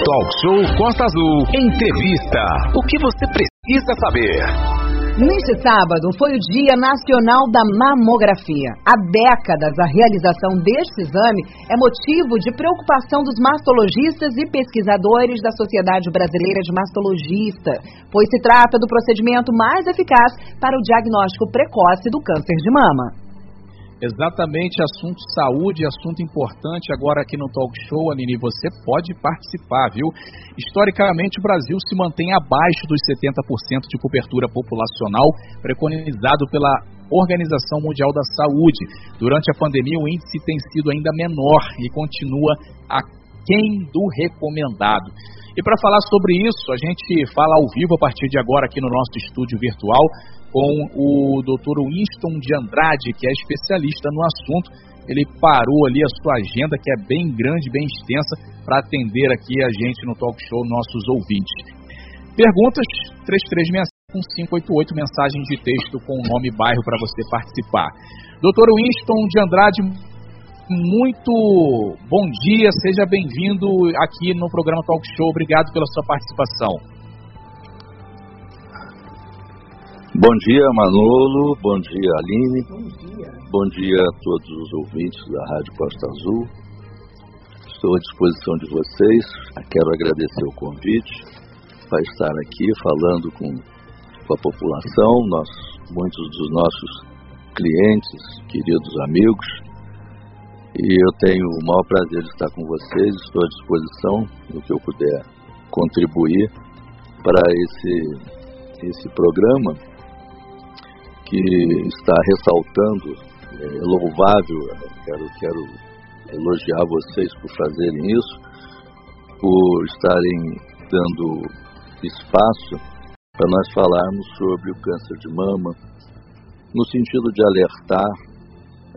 Talk Show Costa Azul. Entrevista. O que você precisa saber? Neste sábado foi o Dia Nacional da Mamografia. Há décadas, a realização deste exame é motivo de preocupação dos mastologistas e pesquisadores da Sociedade Brasileira de Mastologista, pois se trata do procedimento mais eficaz para o diagnóstico precoce do câncer de mama. Exatamente, assunto saúde, assunto importante agora aqui no Talk Show, Anini, você pode participar, viu? Historicamente, o Brasil se mantém abaixo dos 70% de cobertura populacional preconizado pela Organização Mundial da Saúde. Durante a pandemia, o índice tem sido ainda menor e continua aquém do recomendado. E para falar sobre isso, a gente fala ao vivo a partir de agora aqui no nosso estúdio virtual com o Dr. Winston de Andrade, que é especialista no assunto. Ele parou ali a sua agenda, que é bem grande, bem extensa, para atender aqui a gente no talk show, nossos ouvintes. Perguntas 3365 mensagens de texto com o nome e bairro para você participar. Dr. Winston de Andrade, muito bom dia, seja bem-vindo aqui no programa Talk Show. Obrigado pela sua participação. Bom dia, Manolo. Bom dia, Aline. Bom dia. Bom dia a todos os ouvintes da Rádio Costa Azul. Estou à disposição de vocês. Quero agradecer o convite para estar aqui falando com, com a população, nós, muitos dos nossos clientes, queridos amigos. E eu tenho o maior prazer de estar com vocês. Estou à disposição no que eu puder contribuir para esse, esse programa que está ressaltando, é louvável, quero, quero elogiar vocês por fazerem isso, por estarem dando espaço para nós falarmos sobre o câncer de mama, no sentido de alertar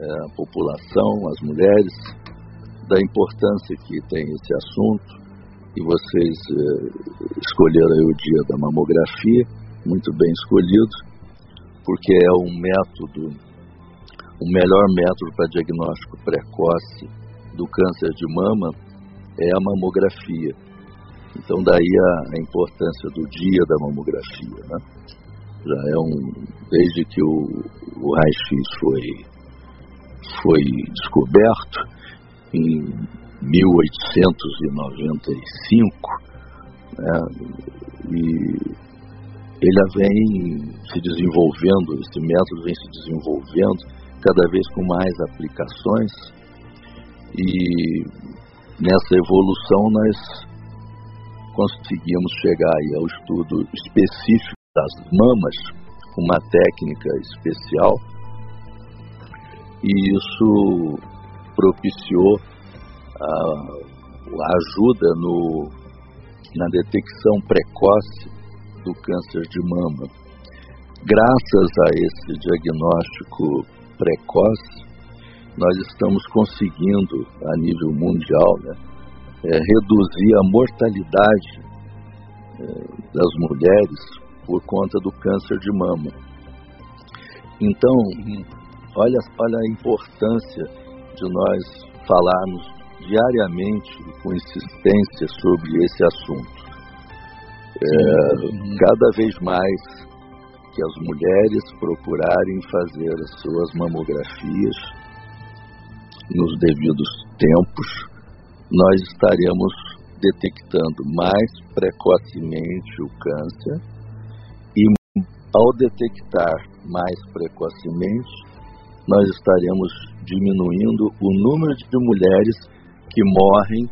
a população, as mulheres, da importância que tem esse assunto. E vocês é, escolheram o dia da mamografia, muito bem escolhido porque é um método, o melhor método para diagnóstico precoce do câncer de mama é a mamografia. Então daí a, a importância do dia da mamografia, né? Já é um desde que o, o raio-x foi foi descoberto em 1895, né? E ele vem se desenvolvendo, esse método vem se desenvolvendo cada vez com mais aplicações e nessa evolução nós conseguimos chegar ao estudo específico das mamas uma técnica especial e isso propiciou a, a ajuda no, na detecção precoce do câncer de mama. Graças a esse diagnóstico precoce, nós estamos conseguindo, a nível mundial, né, é, reduzir a mortalidade é, das mulheres por conta do câncer de mama. Então, olha, olha a importância de nós falarmos diariamente e com insistência sobre esse assunto. É, cada vez mais que as mulheres procurarem fazer as suas mamografias nos devidos tempos, nós estaremos detectando mais precocemente o câncer e ao detectar mais precocemente, nós estaremos diminuindo o número de mulheres que morrem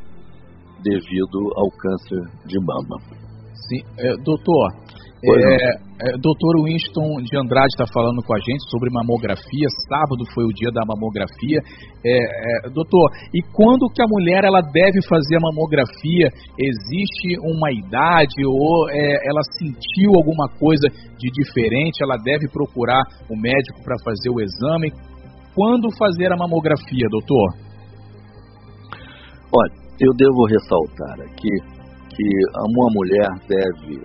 devido ao câncer de mama. Sim, é, doutor, é, é, doutor Winston de Andrade está falando com a gente sobre mamografia. Sábado foi o dia da mamografia. É, é, doutor, e quando que a mulher ela deve fazer a mamografia? Existe uma idade ou é, ela sentiu alguma coisa de diferente? Ela deve procurar o médico para fazer o exame? Quando fazer a mamografia, doutor? Olha, eu devo ressaltar aqui que uma mulher deve,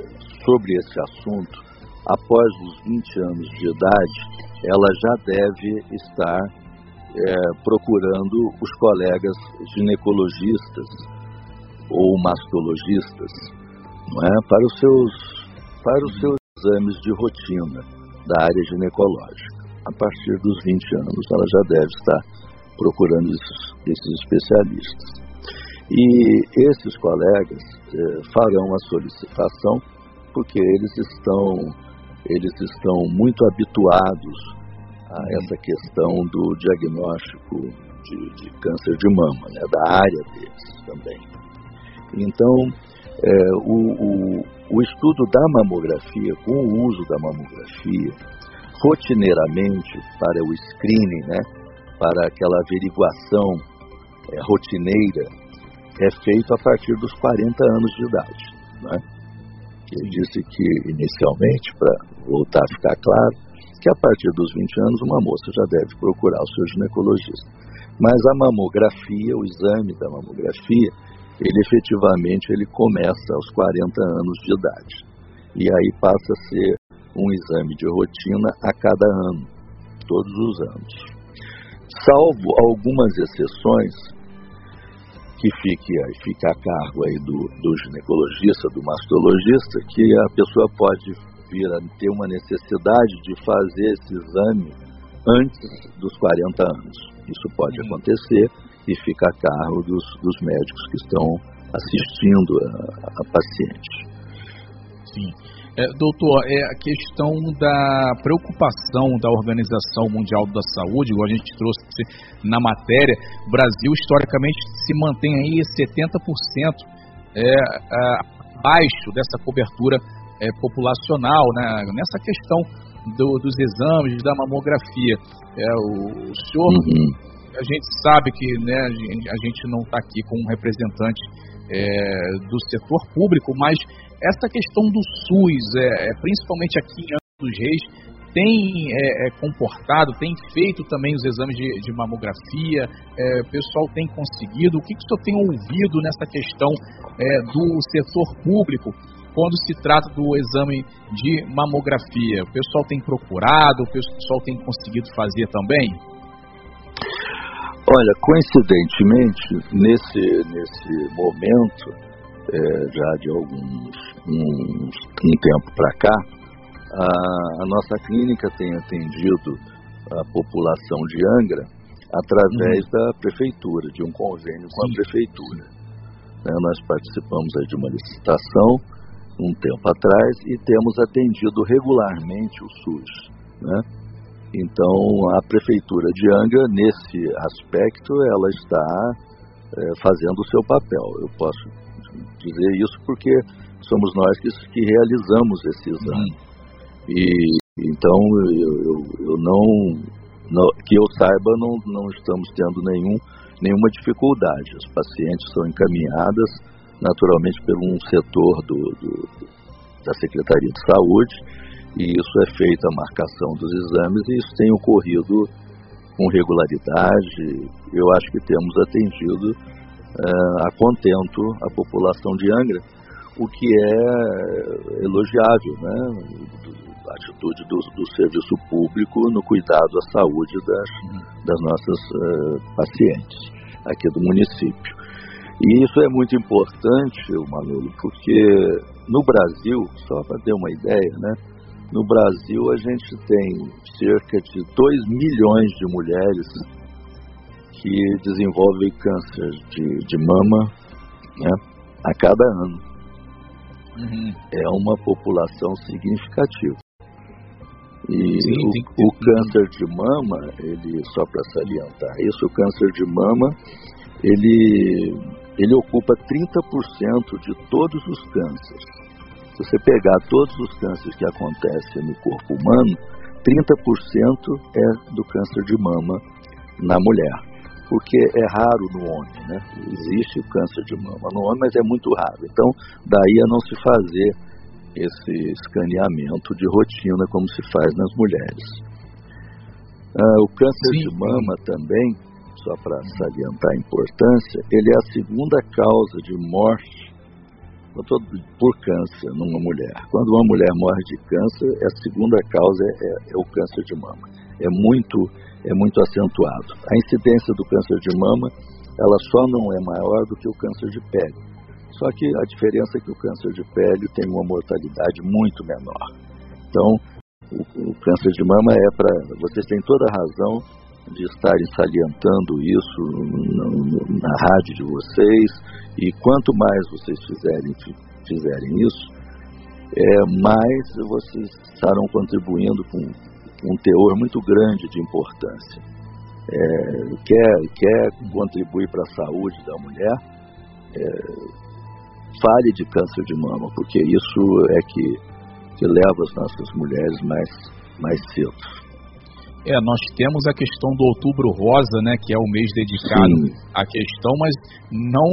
sobre esse assunto, após os 20 anos de idade, ela já deve estar é, procurando os colegas ginecologistas ou mastologistas, não é, para os seus para os seus exames de rotina da área ginecológica. A partir dos 20 anos, ela já deve estar procurando esses, esses especialistas. E esses colegas eh, farão a solicitação porque eles estão, eles estão muito habituados a essa questão do diagnóstico de, de câncer de mama, né, da área deles também. Então, é, o, o, o estudo da mamografia, com o uso da mamografia, rotineiramente para o screening, né, para aquela averiguação é, rotineira, é feito a partir dos 40 anos de idade. Né? Ele disse que, inicialmente, para voltar a ficar claro, que a partir dos 20 anos uma moça já deve procurar o seu ginecologista. Mas a mamografia, o exame da mamografia, ele efetivamente ele começa aos 40 anos de idade. E aí passa a ser um exame de rotina a cada ano, todos os anos. Salvo algumas exceções que fique, fica a cargo aí do, do ginecologista, do mastologista, que a pessoa pode vir a ter uma necessidade de fazer esse exame antes dos 40 anos. Isso pode uhum. acontecer e fica a cargo dos, dos médicos que estão assistindo a, a paciente. Sim. É, doutor, é a questão da preocupação da Organização Mundial da Saúde, igual a gente trouxe na matéria, o Brasil historicamente se mantém aí 70% é, abaixo dessa cobertura é, populacional, né, nessa questão do, dos exames, da mamografia. É, o, o senhor uhum. a gente sabe que né, a gente não está aqui com um representante é, do setor público, mas essa questão do SUS, é, é principalmente aqui em Angra dos Reis, tem é, é, comportado, tem feito também os exames de, de mamografia, é, o pessoal tem conseguido. O que, que o senhor tem ouvido nessa questão é, do setor público quando se trata do exame de mamografia? O pessoal tem procurado, o pessoal tem conseguido fazer também? Olha, coincidentemente, nesse, nesse momento, é, já de alguns um, um tempo para cá, a, a, nossa clínica tem atendido a população de Angra através uhum. da prefeitura, de um convênio com Sim. a prefeitura. Né, nós participamos de uma licitação um tempo atrás e temos atendido regularmente o SUS. Né? Então, a Prefeitura de Angra, nesse aspecto, ela está é, fazendo o seu papel. Eu posso dizer isso porque somos nós que, que realizamos esse exame. E, então, eu, eu, eu não, não, que eu saiba, não, não estamos tendo nenhum, nenhuma dificuldade. As pacientes são encaminhadas, naturalmente, por um setor do, do, da Secretaria de Saúde, e isso é feita a marcação dos exames e isso tem ocorrido com regularidade. Eu acho que temos atendido a contento a população de Angra, o que é elogiável, né? A atitude do, do serviço público no cuidado à saúde das, das nossas uh, pacientes aqui do município. E isso é muito importante, Manolo, porque no Brasil, só para ter uma ideia, né? No Brasil, a gente tem cerca de 2 milhões de mulheres que desenvolvem câncer de, de mama né, a cada ano. Uhum. É uma população significativa. E Sim, o, o, câncer de mama, ele só para salientar isso, o câncer de mama, ele, ele ocupa 30% de todos os cânceres. Se você pegar todos os cânceres que acontecem no corpo humano, 30% é do câncer de mama na mulher, porque é raro no homem, né? Existe o câncer de mama no homem, mas é muito raro. Então, daí a não se fazer esse escaneamento de rotina como se faz nas mulheres. Ah, o câncer Sim. de mama também, só para salientar a importância, ele é a segunda causa de morte por câncer numa mulher. Quando uma mulher morre de câncer, a segunda causa é, é, o câncer de mama. É muito, é muito acentuado. A incidência do câncer de mama, ela só não é maior do que o câncer de pele. Só que a diferença é que o câncer de pele tem uma mortalidade muito menor. Então, o, o câncer de mama é para. Vocês têm toda a razão de estarem salientando isso na, na rádio de vocês, e quanto mais vocês fizerem, fizerem isso, é, mais vocês estarão contribuindo com um teor muito grande de importância. É, quer, quer contribuir para a saúde da mulher, é, fale de câncer de mama, porque isso é que, que leva as nossas mulheres mais, mais cedo. É, nós temos a questão do Outubro Rosa, né, que é o mês dedicado Sim. à questão, mas não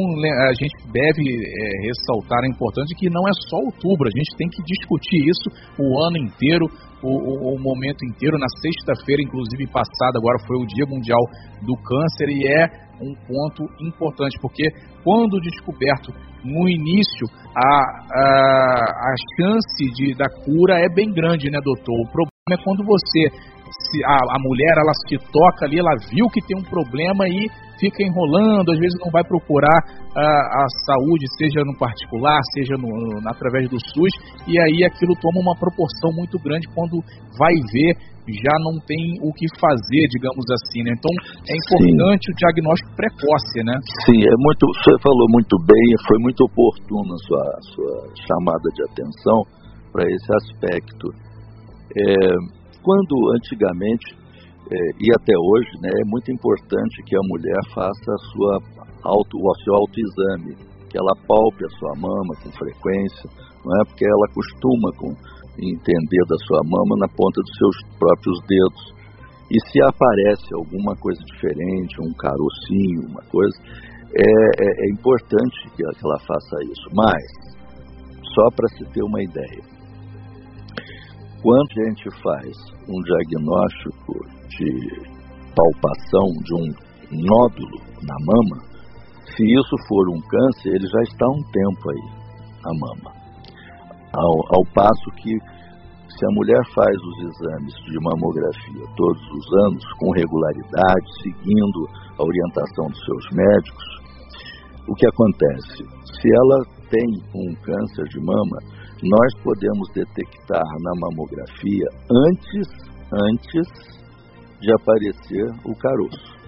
a gente deve é, ressaltar a importância que não é só outubro, a gente tem que discutir isso o ano inteiro, o, o, o momento inteiro. Na sexta-feira, inclusive passada, agora foi o Dia Mundial do Câncer e é um ponto importante, porque quando descoberto no início, a, a, a chance de, da cura é bem grande, né, doutor? O problema é quando você se a, a mulher ela se toca ali, ela viu que tem um problema e fica enrolando, às vezes não vai procurar a, a saúde, seja no particular, seja no, no, através do SUS, e aí aquilo toma uma proporção muito grande quando vai ver já não tem o que fazer, digamos assim, né? Então é importante Sim. o diagnóstico precoce, né? Sim, é muito, você falou muito bem, foi muito oportuno a sua, a sua chamada de atenção para esse aspecto. É, quando antigamente é, e até hoje, né, é muito importante que a mulher faça a sua auto, o seu autoexame, que ela palpe a sua mama com frequência, não é? Porque ela costuma com entender da sua mama na ponta dos seus próprios dedos. E se aparece alguma coisa diferente, um carocinho, uma coisa, é, é, é importante que ela faça isso. Mas, só para se ter uma ideia, quando a gente faz um diagnóstico de palpação de um nódulo na mama, se isso for um câncer, ele já está há um tempo aí, a mama. Ao, ao passo que, se a mulher faz os exames de mamografia todos os anos, com regularidade, seguindo a orientação dos seus médicos, o que acontece? Se ela tem um câncer de mama, nós podemos detectar na mamografia antes, antes de aparecer o caroço.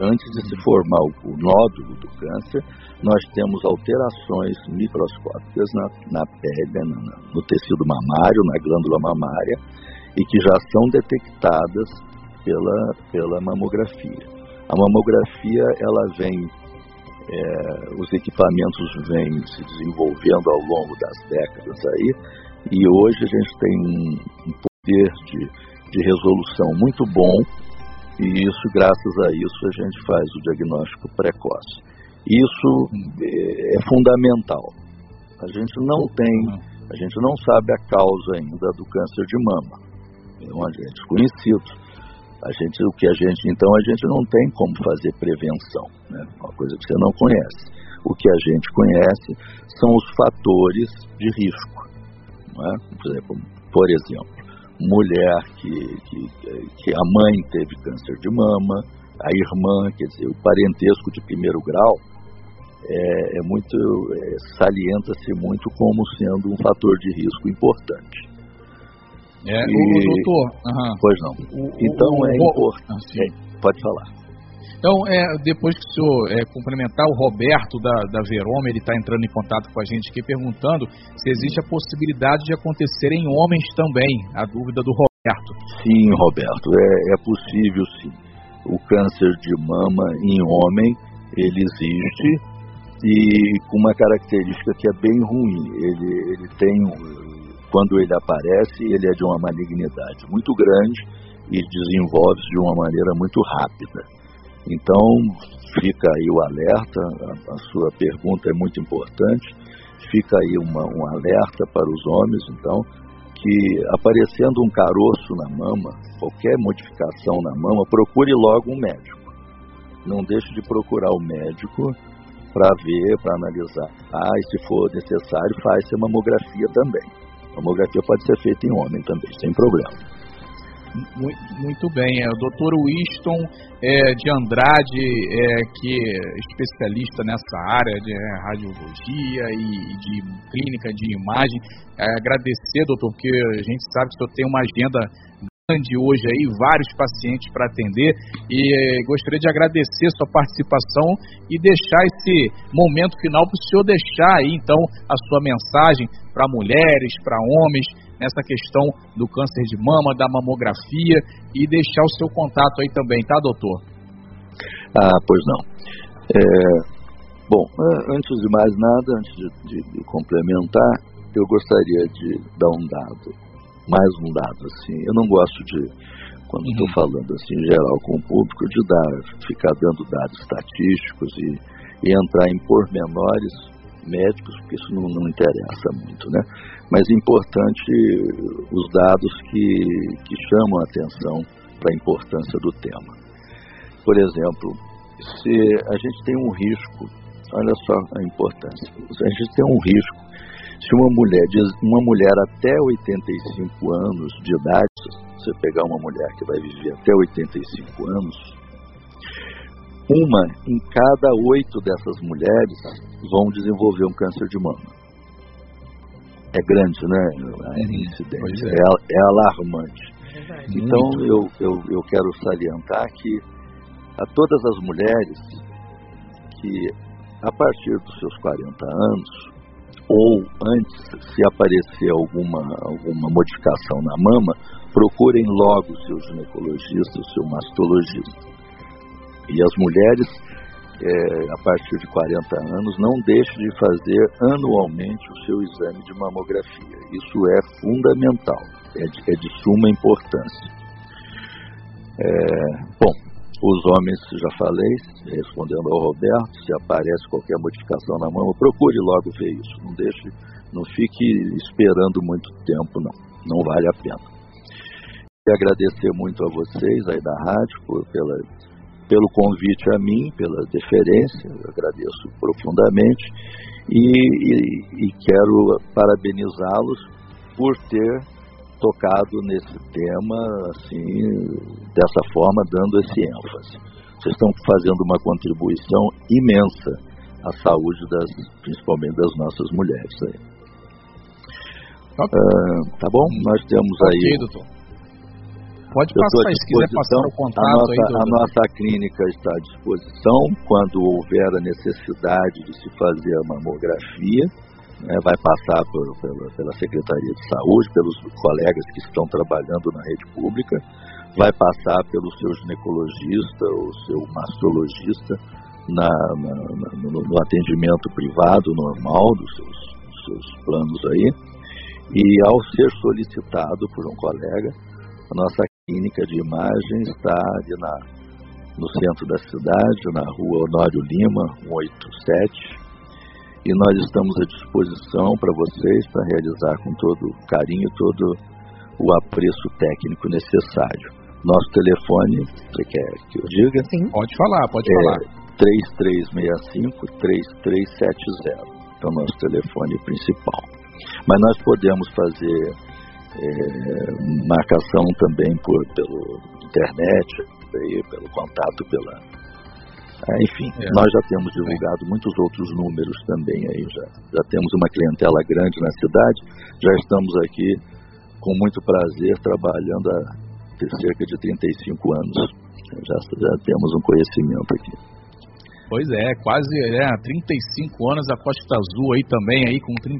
Antes de se formar o, nódulo do câncer, nós temos alterações microscópicas na, na pele, na, no tecido mamário, na glândula mamária, e que já são detectadas pela, pela mamografia. A mamografia ela vem é, os equipamentos vêm se desenvolvendo ao longo das décadas aí, e hoje a gente tem um, poder de, de resolução muito bom, e isso, graças a isso, a gente faz o diagnóstico precoce. Isso é, é fundamental. A gente não tem, a gente não sabe a causa ainda do câncer de mama. É um agente conhecido a gente, o que a gente, então a gente não tem como fazer prevenção, né? Uma coisa que você não conhece. O que a gente conhece são os fatores de risco, é? Por exemplo, por exemplo mulher que, que, que a mãe teve câncer de mama, a irmã, quer dizer, o parentesco de primeiro grau é, é muito é, salienta-se muito como sendo um fator de risco importante. É, e... o, doutor. Uhum. Pois não. O, então o, é importante. Ah, é, pode falar. Então, é, depois que o senhor é, complementar, o Roberto da, da Veroma, ele está entrando em contato com a gente aqui perguntando se existe a possibilidade de acontecer em homens também. A dúvida do Roberto. Sim, Roberto, é, é possível sim. O câncer de mama em homem, ele existe e com uma característica que é bem ruim. Ele, ele tem quando ele aparece, ele é de uma malignidade muito grande e desenvolve-se de uma maneira muito rápida. Então, fica aí o alerta, a, a sua pergunta é muito importante, fica aí uma, um alerta para os homens, então, que aparecendo um caroço na mama, qualquer modificação na mama, procure logo um médico. Não deixe de procurar o médico para ver, para analisar. Ah, e se for necessário, faz-se mamografia também. A mamografia pode ser feita em homem também, sem problema. Muito, bem, é o Dr. Winston é, de Andrade, é, que é especialista nessa área de é, radiologia e de clínica de imagem. É, agradecer, doutor, porque a gente sabe que o senhor tem uma agenda grande hoje aí, vários pacientes para atender e é, gostaria de agradecer sua participação e deixar esse momento final para o senhor deixar aí então a sua mensagem para mulheres, para homens, nessa questão do câncer de mama, da mamografia e deixar o seu contato aí também, tá, doutor? Ah, pois não. É, bom, antes de mais nada, antes de, de, de complementar, eu gostaria de dar um dado, mais um dado, assim. Eu não gosto de, quando estou uhum. falando assim em geral com o público, de dar, ficar dando dados estatísticos e, e entrar em pormenores médicos, porque isso não, não interessa muito, né? Mas é importante os dados que, que chamam a atenção para a importância do tema. Por exemplo, se a gente tem um risco, olha só a importância, a gente tem um risco, se uma mulher, uma mulher até 85 anos de idade, se você pegar uma mulher que vai viver até 85 anos, uma em cada oito dessas mulheres vão desenvolver um câncer de mama. É grande, né? A uhum. incidência. É. É, é. alarmante. É então, eu, eu, eu quero salientar que a todas as mulheres que, a partir dos seus 40 anos, ou antes, se aparecer alguma, alguma modificação na mama, procurem logo o seu ginecologista, o seu mastologista. E as mulheres, é, a partir de 40 anos, não deixem de fazer anualmente o seu exame de mamografia. Isso é fundamental, é de, é de suma importância. É, bom, os homens, já falei, respondendo ao Roberto, se aparece qualquer modificação na mama, procure logo ver isso. Não deixe, não fique esperando muito tempo, não. Não vale a pena. E agradecer muito a vocês aí da rádio por, pela pelo convite a mim, pela deferência, agradeço profundamente e, e, e quero parabenizá-los por ter tocado nesse tema assim dessa forma, dando esse ênfase. Vocês estão fazendo uma contribuição imensa à saúde das, principalmente das nossas mulheres. Aí. Uh, tá bom? Nós temos aí. doutor. Pode passar, se quiser passar o contato a nossa, aí. Do... A nossa clínica está à disposição quando houver a necessidade de se fazer a mamografia. Né, vai passar por, pela, pela Secretaria de Saúde, pelos colegas que estão trabalhando na rede pública, vai passar pelo seu ginecologista ou seu mastologista na, na, na, no, no, atendimento privado normal dos seus, dos seus planos aí. E ao ser solicitado por um colega, a nossa clínica de imagem está ali na, no centro da cidade, na rua Honório Lima, 187. E nós estamos à disposição para vocês para realizar com todo carinho todo o apreço técnico necessário. Nosso telefone, você quer que eu diga? Sim. Pode falar, pode é falar. 3365-3370. É o nosso telefone principal. Mas nós podemos fazer é, marcação também por, pelo internet, aí, pelo contato, pela. É, enfim, é. nós já temos divulgado muitos outros números também aí, já, já temos uma clientela grande na cidade, já estamos aqui com muito prazer trabalhando há cerca de 35 anos. Já, já temos um conhecimento aqui. Pois é, quase é, 35 anos a Costa Azul aí também, aí com 37,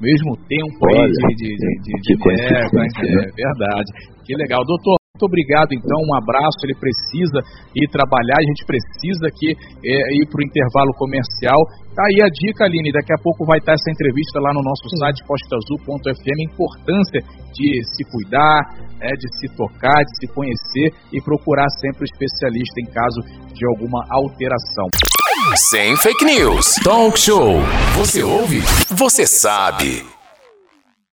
mesmo tempo Olha, aí de, de, de, de, de é, é verdade. Que legal. Doutor, muito obrigado, então. Um abraço. Ele precisa ir trabalhar, a gente precisa aqui é, ir para o intervalo comercial. Tá aí a dica, Aline. Daqui a pouco vai estar essa entrevista lá no nosso site postazul.fm. A importância de se cuidar, é, de se tocar, de se conhecer e procurar sempre o especialista em caso de alguma alteração. Sem fake news. Talk show. Você ouve? Você sabe.